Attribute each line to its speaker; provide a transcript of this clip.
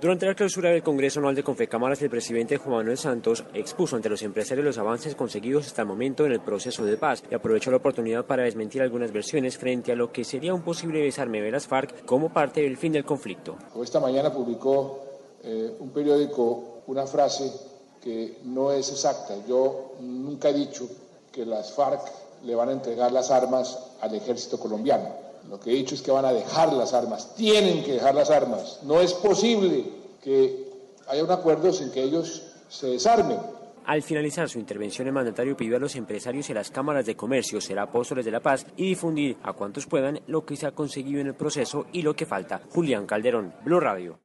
Speaker 1: Durante la clausura del Congreso Anual de Confecámaras, el presidente Juan Manuel Santos expuso ante los empresarios los avances conseguidos hasta el momento en el proceso de paz y aprovechó la oportunidad para desmentir algunas versiones frente a lo que sería un posible desarme de las FARC como parte del fin del conflicto.
Speaker 2: Esta mañana publicó eh, un periódico una frase que no es exacta. Yo nunca he dicho que las FARC le van a entregar las armas al ejército colombiano. Lo que he dicho es que van a dejar las armas, tienen que dejar las armas. No es posible que haya un acuerdo sin que ellos se desarmen.
Speaker 1: Al finalizar su intervención, el mandatario pidió a los empresarios y a las cámaras de comercio ser apóstoles de la paz y difundir a cuantos puedan lo que se ha conseguido en el proceso y lo que falta. Julián Calderón, Blue Radio.